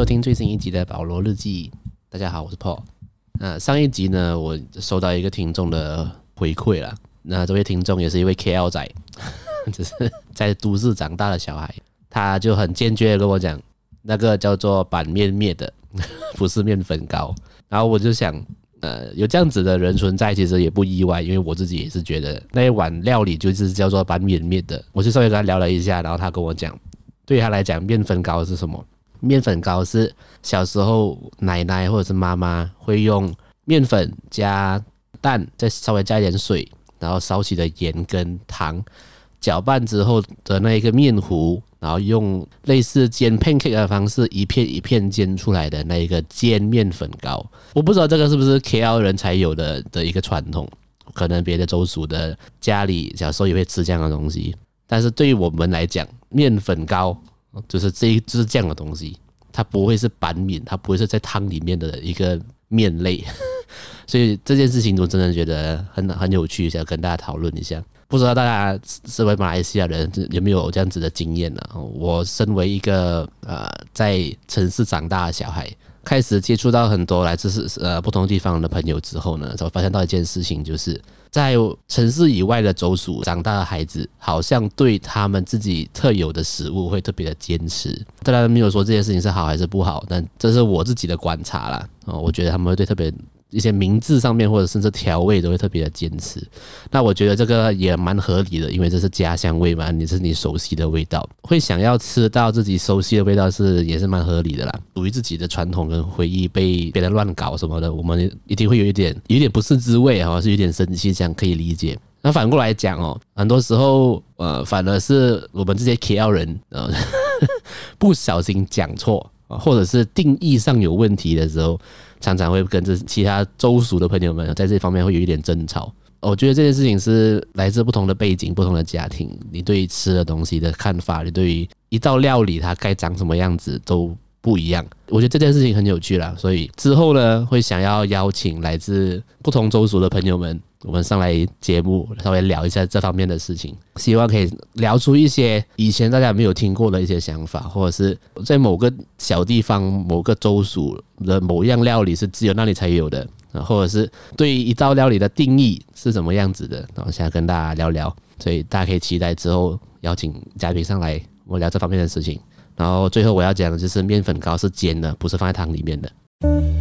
收听最新一集的保罗日记。大家好，我是 Paul。那上一集呢，我收到一个听众的回馈了。那这位听众也是一位 KL 仔，只是在都市长大的小孩，他就很坚决的跟我讲，那个叫做板面面的，不是面粉糕。然后我就想，呃，有这样子的人存在，其实也不意外，因为我自己也是觉得那一碗料理就是叫做板面面的。我就稍微跟他聊了一下，然后他跟我讲，对他来讲，面粉糕是什么？面粉糕是小时候奶奶或者是妈妈会用面粉加蛋，再稍微加一点水，然后烧起的盐跟糖搅拌之后的那一个面糊，然后用类似煎 pancake 的方式一片一片煎出来的那一个煎面粉糕。我不知道这个是不是 KL 人才有的的一个传统，可能别的州属的家里小时候也会吃这样的东西，但是对于我们来讲，面粉糕。就是这一就是这样的东西，它不会是板面，它不会是在汤里面的一个面类，所以这件事情我真的觉得很很有趣，想跟大家讨论一下。不知道大家身为马来西亚人有没有这样子的经验呢？我身为一个呃在城市长大的小孩。开始接触到很多来自是呃不同地方的朋友之后呢，才发现到一件事情，就是在城市以外的州属长大的孩子，好像对他们自己特有的食物会特别的坚持。当然没有说这件事情是好还是不好，但这是我自己的观察啦。哦，我觉得他们会对特别。一些名字上面或者甚至调味都会特别的坚持，那我觉得这个也蛮合理的，因为这是家乡味嘛，你是你熟悉的味道，会想要吃到自己熟悉的味道是也是蛮合理的啦。属于自己的传统跟回忆被别人乱搞什么的，我们一定会有一点有点不是滋味啊，是有点生气，这样可以理解。那反过来讲哦，很多时候呃，反而是我们这些 KL 人呃 不小心讲错，或者是定义上有问题的时候。常常会跟着其他州属的朋友们在这方面会有一点争吵。我觉得这件事情是来自不同的背景、不同的家庭，你对于吃的东西的看法，你对于一道料理它该长什么样子都不一样。我觉得这件事情很有趣啦，所以之后呢，会想要邀请来自不同州属的朋友们。我们上来节目稍微聊一下这方面的事情，希望可以聊出一些以前大家没有听过的一些想法，或者是在某个小地方、某个州属的某样料理是只有那里才有的，或者是对一道料理的定义是什么样子的，然后想要跟大家聊聊，所以大家可以期待之后邀请嘉宾上来，我聊这方面的事情。然后最后我要讲的就是面粉糕是煎的，不是放在汤里面的。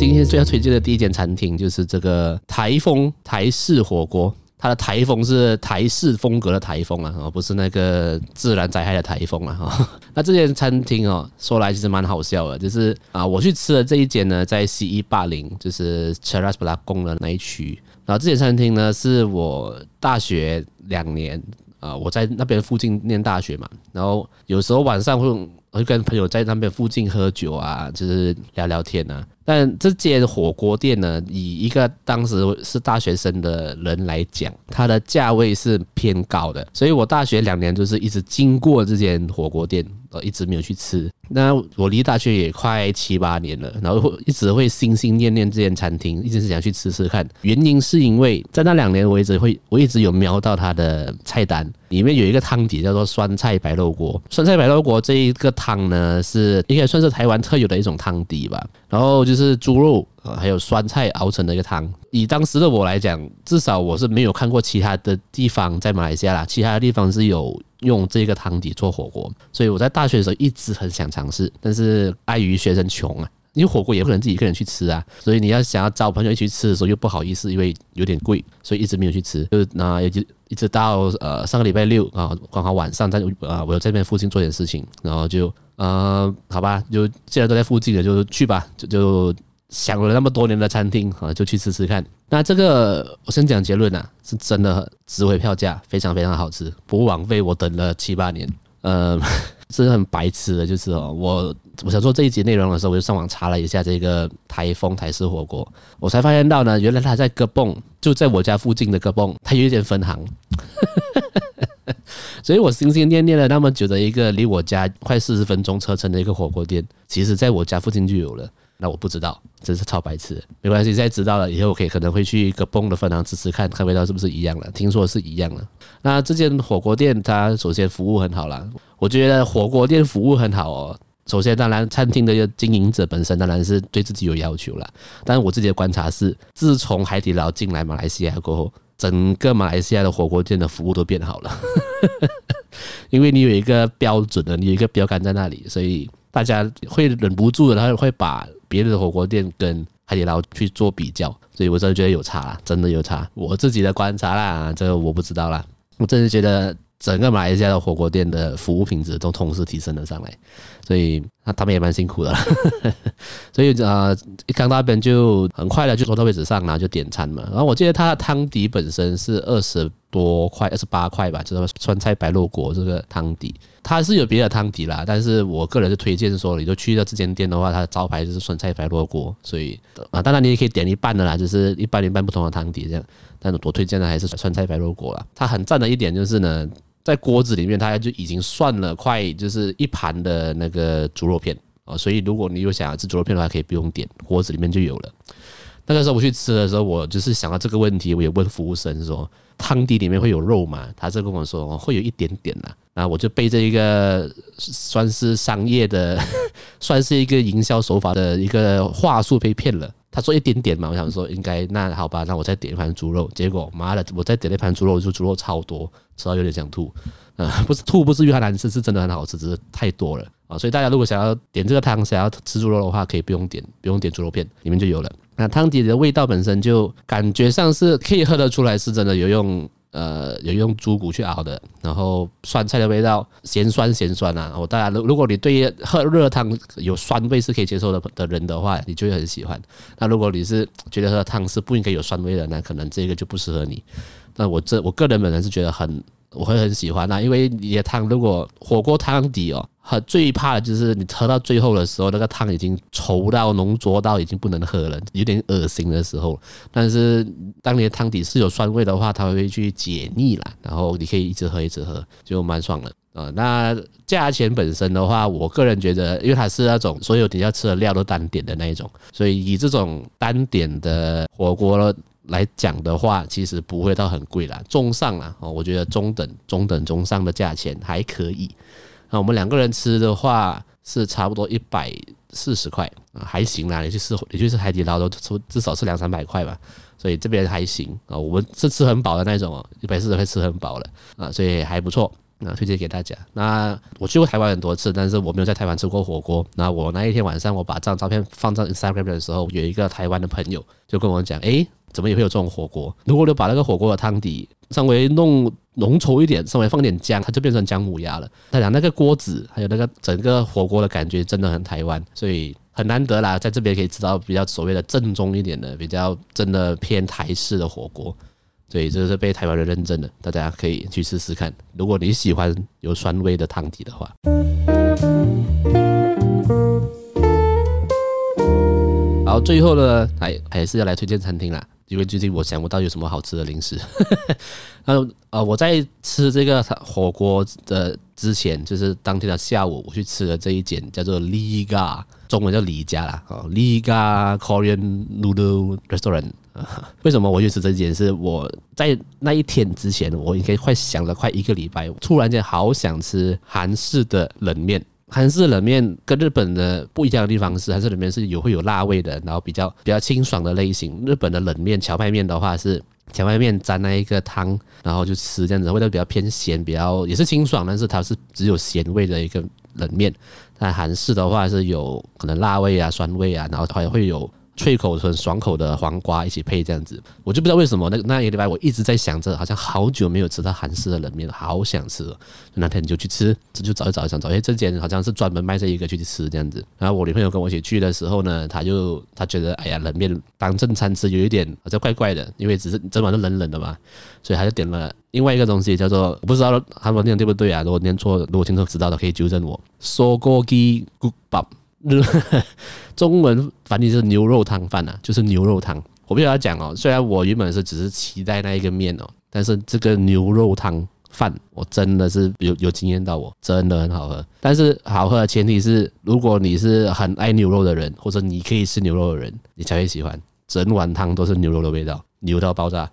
今天最要推荐的第一间餐厅就是这个台风台式火锅。它的台风是台式风格的台风啊，不是那个自然灾害的台风啊。哈，那这间餐厅哦，说来其实蛮好笑的，就是啊，我去吃的这一间呢，在 C 一八零，就是查拉斯布拉宫的那一区。然后这间餐厅呢，是我大学两年啊，我在那边附近念大学嘛，然后有时候晚上会会跟朋友在那边附近喝酒啊，就是聊聊天啊。但这间火锅店呢，以一个当时是大学生的人来讲，它的价位是偏高的，所以我大学两年就是一直经过这间火锅店，呃，一直没有去吃。那我离大学也快七八年了，然后一直会心心念念这间餐厅，一直是想去吃吃看。原因是因为在那两年我一直会，我一直有瞄到它的菜单，里面有一个汤底叫做酸菜白肉锅。酸菜白肉锅这一个汤呢，是应该算是台湾特有的一种汤底吧。然后就是猪肉，还有酸菜熬成的一个汤。以当时的我来讲，至少我是没有看过其他的地方在马来西亚啦，其他的地方是有用这个汤底做火锅。所以我在大学的时候一直很想尝试，但是碍于学生穷啊，因为火锅也不可能自己一个人去吃啊，所以你要想要找朋友一起去吃的时候又不好意思，因为有点贵，所以一直没有去吃。就那也就一直到呃上个礼拜六啊，刚好晚上在啊我在这边附近做点事情，然后就。呃，好吧，就既然都在附近了，就去吧。就就想了那么多年的餐厅啊，就去吃吃看。那这个我先讲结论啊，是真的值回票价，非常非常好吃，不枉费我等了七八年。呃，是很白痴的，就是哦，我我想做这一集内容的时候，我就上网查了一下这个台风台式火锅，我才发现到呢，原来他在哥蹦，就在我家附近的哥蹦，他有一点分行。所以我心心念念了那么久的一个离我家快四十分钟车程的一个火锅店，其实在我家附近就有了。那我不知道，真是超白痴。没关系，现在知道了，以后我可以可能会去一个崩的分行吃吃看，看味道是不是一样的。听说是一样的。那这间火锅店它首先服务很好啦，我觉得火锅店服务很好哦。首先，当然餐厅的经营者本身当然是对自己有要求啦。但是我自己的观察是，自从海底捞进来马来西亚过后，整个马来西亚的火锅店的服务都变好了。因为你有一个标准的，你有一个标杆在那里，所以大家会忍不住的，他会把别的火锅店跟海底捞去做比较。所以我真的觉得有差啦，真的有差。我自己的观察啦，这个我不知道啦。我真的觉得。整个马来西亚的火锅店的服务品质都同时提升了上来，所以那他们也蛮辛苦的，所以呃一刚到那边就很快的就坐到位置上，然后就点餐嘛。然后我记得它的汤底本身是二十多块，二十八块吧，就是酸菜白肉锅这个汤底，它是有别的汤底啦，但是我个人是推荐说，你就去到这间店的话，它的招牌就是酸菜白肉锅，所以啊，当然你也可以点一半的啦，就是一半一半不同的汤底这样，但是我推荐的还是酸菜白肉锅啦。它很赞的一点就是呢。在锅子里面，它就已经涮了快就是一盘的那个猪肉片啊，所以如果你有想要吃猪肉片的话，可以不用点，锅子里面就有了。那个时候我去吃的时候，我就是想到这个问题，我也问服务生说，汤底里面会有肉吗？他就跟我说会有一点点啦。然后我就被这一个算是商业的，算是一个营销手法的一个话术被骗了。他说一点点嘛，我想说应该那好吧，那我再点一盘猪肉。结果妈的，我再点了一盘猪肉，就猪肉超多。吃到有点想吐，啊，不是吐，不是因为它难吃，是真的很好吃，只是太多了啊。所以大家如果想要点这个汤，想要吃猪肉的话，可以不用点，不用点猪肉片，里面就有了。那汤底的味道本身就感觉上是可以喝得出来，是真的有用，呃，有用猪骨去熬的。然后酸菜的味道，咸酸咸酸啊。我当然，如如果你对喝热汤有酸味是可以接受的的人的话，你就会很喜欢。那如果你是觉得喝汤是不应该有酸味的，那可能这个就不适合你。那我这我个人本人是觉得很，我会很喜欢呐，因为你的汤如果火锅汤底哦，很最怕的就是你喝到最后的时候，那个汤已经稠到浓浊到已经不能喝了，有点恶心的时候。但是当你的汤底是有酸味的话，它会去解腻啦，然后你可以一直喝一直喝，就蛮爽的啊。那价钱本身的话，我个人觉得，因为它是那种所有你要吃的料都单点的那一种，所以以这种单点的火锅。来讲的话，其实不会到很贵啦，中上啦，哦，我觉得中等、中等、中上的价钱还可以。那我们两个人吃的话是差不多一百四十块啊，还行啦。你去吃，你去吃海底捞都出至少是两三百块吧，所以这边还行啊。我们是吃很饱的那种哦，一百四十块吃很饱了啊，所以还不错。那推荐给大家。那我去过台湾很多次，但是我没有在台湾吃过火锅。那我那一天晚上我把这张照片放在 Instagram 的时候，有一个台湾的朋友就跟我讲，诶。怎么也会有这种火锅？如果你把那个火锅的汤底稍微弄浓稠一点，稍微放点姜，它就变成姜母鸭了。他讲那个锅子还有那个整个火锅的感觉真的很台湾，所以很难得啦，在这边可以吃到比较所谓的正宗一点的，比较真的偏台式的火锅。所以这是被台湾人认证的，大家可以去试试看。如果你喜欢有酸味的汤底的话，好，最后呢，还还是要来推荐餐厅啦。因为最近我想不到有什么好吃的零食，那呃我在吃这个火锅的之前，就是当天的下午，我去吃了这一间叫做 Liga，中文叫李家啦，哦 Liga Korean Noodle Restaurant。为什么我去吃这间？是我在那一天之前，我应该快想了快一个礼拜，突然间好想吃韩式的冷面。韩式冷面跟日本的不一样的地方是，韩式冷面是有会有辣味的，然后比较比较清爽的类型。日本的冷面荞麦面的话是荞麦面沾那一个汤，然后就吃这样子，味道比较偏咸，比较也是清爽，但是它是只有咸味的一个冷面。但韩式的话是有可能辣味啊、酸味啊，然后还会有。脆口很爽口的黄瓜一起配这样子，我就不知道为什么那那一个礼拜我一直在想着，好像好久没有吃到韩式的冷面了，好想吃。那天你就去吃，这就找一找，想找，哎，这间好像是专门卖这一个去吃这样子。然后我女朋友跟我一起去的时候呢，她就她觉得，哎呀，冷面当正餐吃有一点好像怪怪的，因为只是整碗都冷冷的嘛，所以她就点了另外一个东西，叫做我不知道韩文念对不对啊？如果念错，如果听众知道的可以纠正我。Sogogi Gukbap 中文翻译是牛肉汤饭呐，就是牛肉汤。我必须要讲哦，虽然我原本是只是期待那一个面哦，但是这个牛肉汤饭，我真的是有有惊艳到我，真的很好喝。但是好喝的前提是，如果你是很爱牛肉的人，或者你可以吃牛肉的人，你才会喜欢。整碗汤都是牛肉的味道，牛到爆炸。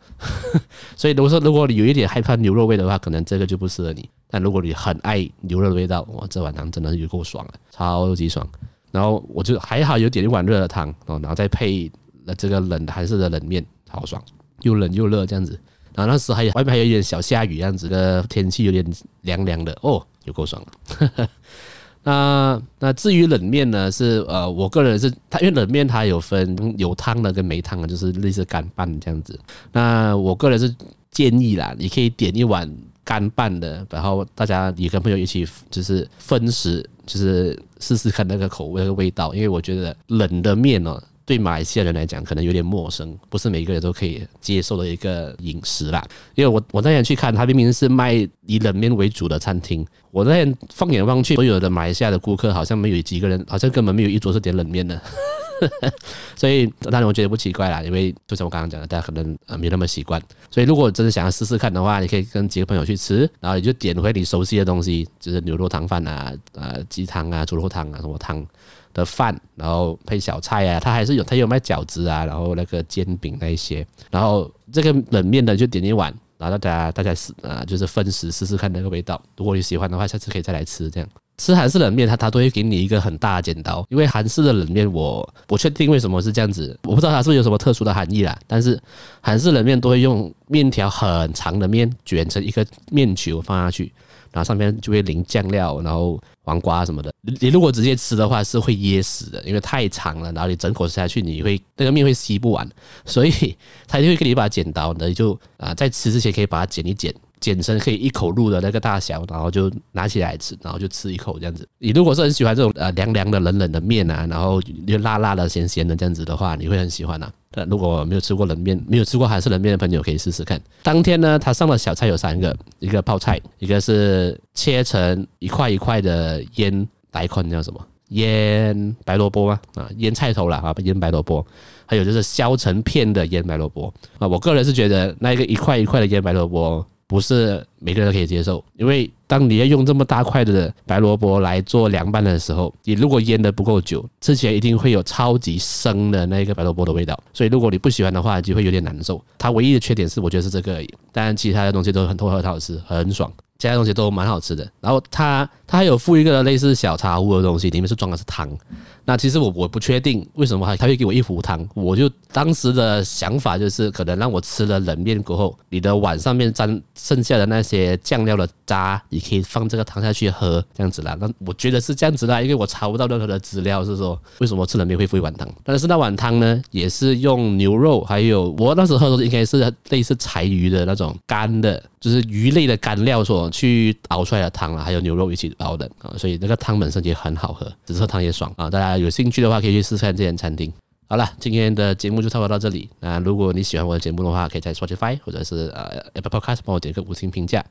所以如果说如果你有一点害怕牛肉味的话，可能这个就不适合你。但如果你很爱牛肉的味道，哇，这碗汤真的是有够爽了，超级爽。然后我就还好有点一碗热的汤，然后再配了这个冷的韩式的冷面，好爽，又冷又热这样子。然后那时还有外面还有一点小下雨，这样子的天气有点凉凉的哦，有够爽了。那那至于冷面呢，是呃，我个人是它，因为冷面它有分有汤的跟没汤的，就是类似干拌这样子。那我个人是建议啦，你可以点一碗干拌的，然后大家也跟朋友一起就是分食，就是试试看那个口味和味道，因为我觉得冷的面哦。对马来西亚人来讲，可能有点陌生，不是每个人都可以接受的一个饮食啦。因为我我那天去看，它明明是卖以冷面为主的餐厅，我那天放眼望去，所有的马来西亚的顾客好像没有几个人，好像根本没有一桌是点冷面的。所 以当然我觉得不奇怪啦，因为就像我刚刚讲的，大家可能呃没那么习惯。所以如果真的想要试试看的话，你可以跟几个朋友去吃，然后你就点回你熟悉的东西，就是牛肉汤饭啊、呃鸡汤啊、猪肉汤啊什么汤。的饭，然后配小菜啊，他还是有，他有卖饺子啊，然后那个煎饼那一些，然后这个冷面呢就点一碗，然后大家大家试啊，就是分食试试看那个味道，如果你喜欢的话，下次可以再来吃。这样吃韩式冷面，它它都会给你一个很大的剪刀，因为韩式的冷面我不确定为什么是这样子，我不知道它是不是有什么特殊的含义啦，但是韩式冷面都会用面条很长的面卷成一个面球放下去。然后上面就会淋酱料，然后黄瓜什么的。你如果直接吃的话，是会噎死的，因为太长了。然后你整口吃下去，你会那个面会吸不完，所以他就会给你一把剪刀，你就啊在吃之前可以把它剪一剪。剪成可以一口入的那个大小，然后就拿起来吃，然后就吃一口这样子。你如果是很喜欢这种呃凉凉的、冷冷的面啊，然后又辣辣的、咸咸的这样子的话，你会很喜欢啊。但如果没有吃过冷面、没有吃过韩式冷面的朋友，可以试试看。当天呢，他上的小菜有三个，一个泡菜，一个是切成一块一块的腌白块，叫什么？腌白萝卜吗？啊，腌菜头了，啊，腌白萝卜。还有就是削成片的腌白萝卜啊，我个人是觉得那一个一块一块的腌白萝卜。不是每个人都可以接受，因为当你要用这么大块的白萝卜来做凉拌的时候，你如果腌的不够久，吃起来一定会有超级生的那个白萝卜的味道。所以如果你不喜欢的话，就会有点难受。它唯一的缺点是，我觉得是这个而已，但其他的东西都很透很好吃，很爽。其他东西都蛮好吃的。然后它它还有附一个类似小茶壶的东西，里面是装的是汤。那其实我我不确定为什么还他会给我一壶汤，我就当时的想法就是可能让我吃了冷面过后，你的碗上面沾剩下的那些酱料的渣，你可以放这个汤下去喝，这样子啦。那我觉得是这样子啦，因为我查不到任何的资料是说为什么吃冷面会附一碗汤。但是那碗汤呢，也是用牛肉，还有我那时候喝的应该是类似柴鱼的那种干的，就是鱼类的干料所去熬出来的汤啊，还有牛肉一起熬的啊，所以那个汤本身也很好喝，只是喝汤也爽啊，大家。有兴趣的话，可以去试试看这间餐厅。好了，今天的节目就差不多到这里。那如果你喜欢我的节目的话，可以在 Spotify 或者是呃 Apple Podcast 帮我点个五星评价，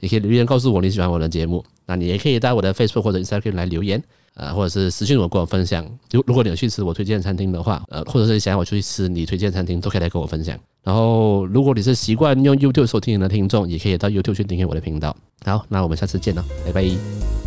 也可以留言告诉我你喜欢我的节目。那你也可以在我的 Facebook 或者 Instagram 来留言，呃，或者是私信我跟我分享。如如果你有去吃我推荐餐厅的话，呃，或者是想要我出去吃你推荐餐厅，都可以来跟我分享。然后，如果你是习惯用 YouTube 收听的听众，也可以到 YouTube 去订阅我的频道。好，那我们下次见了，拜拜。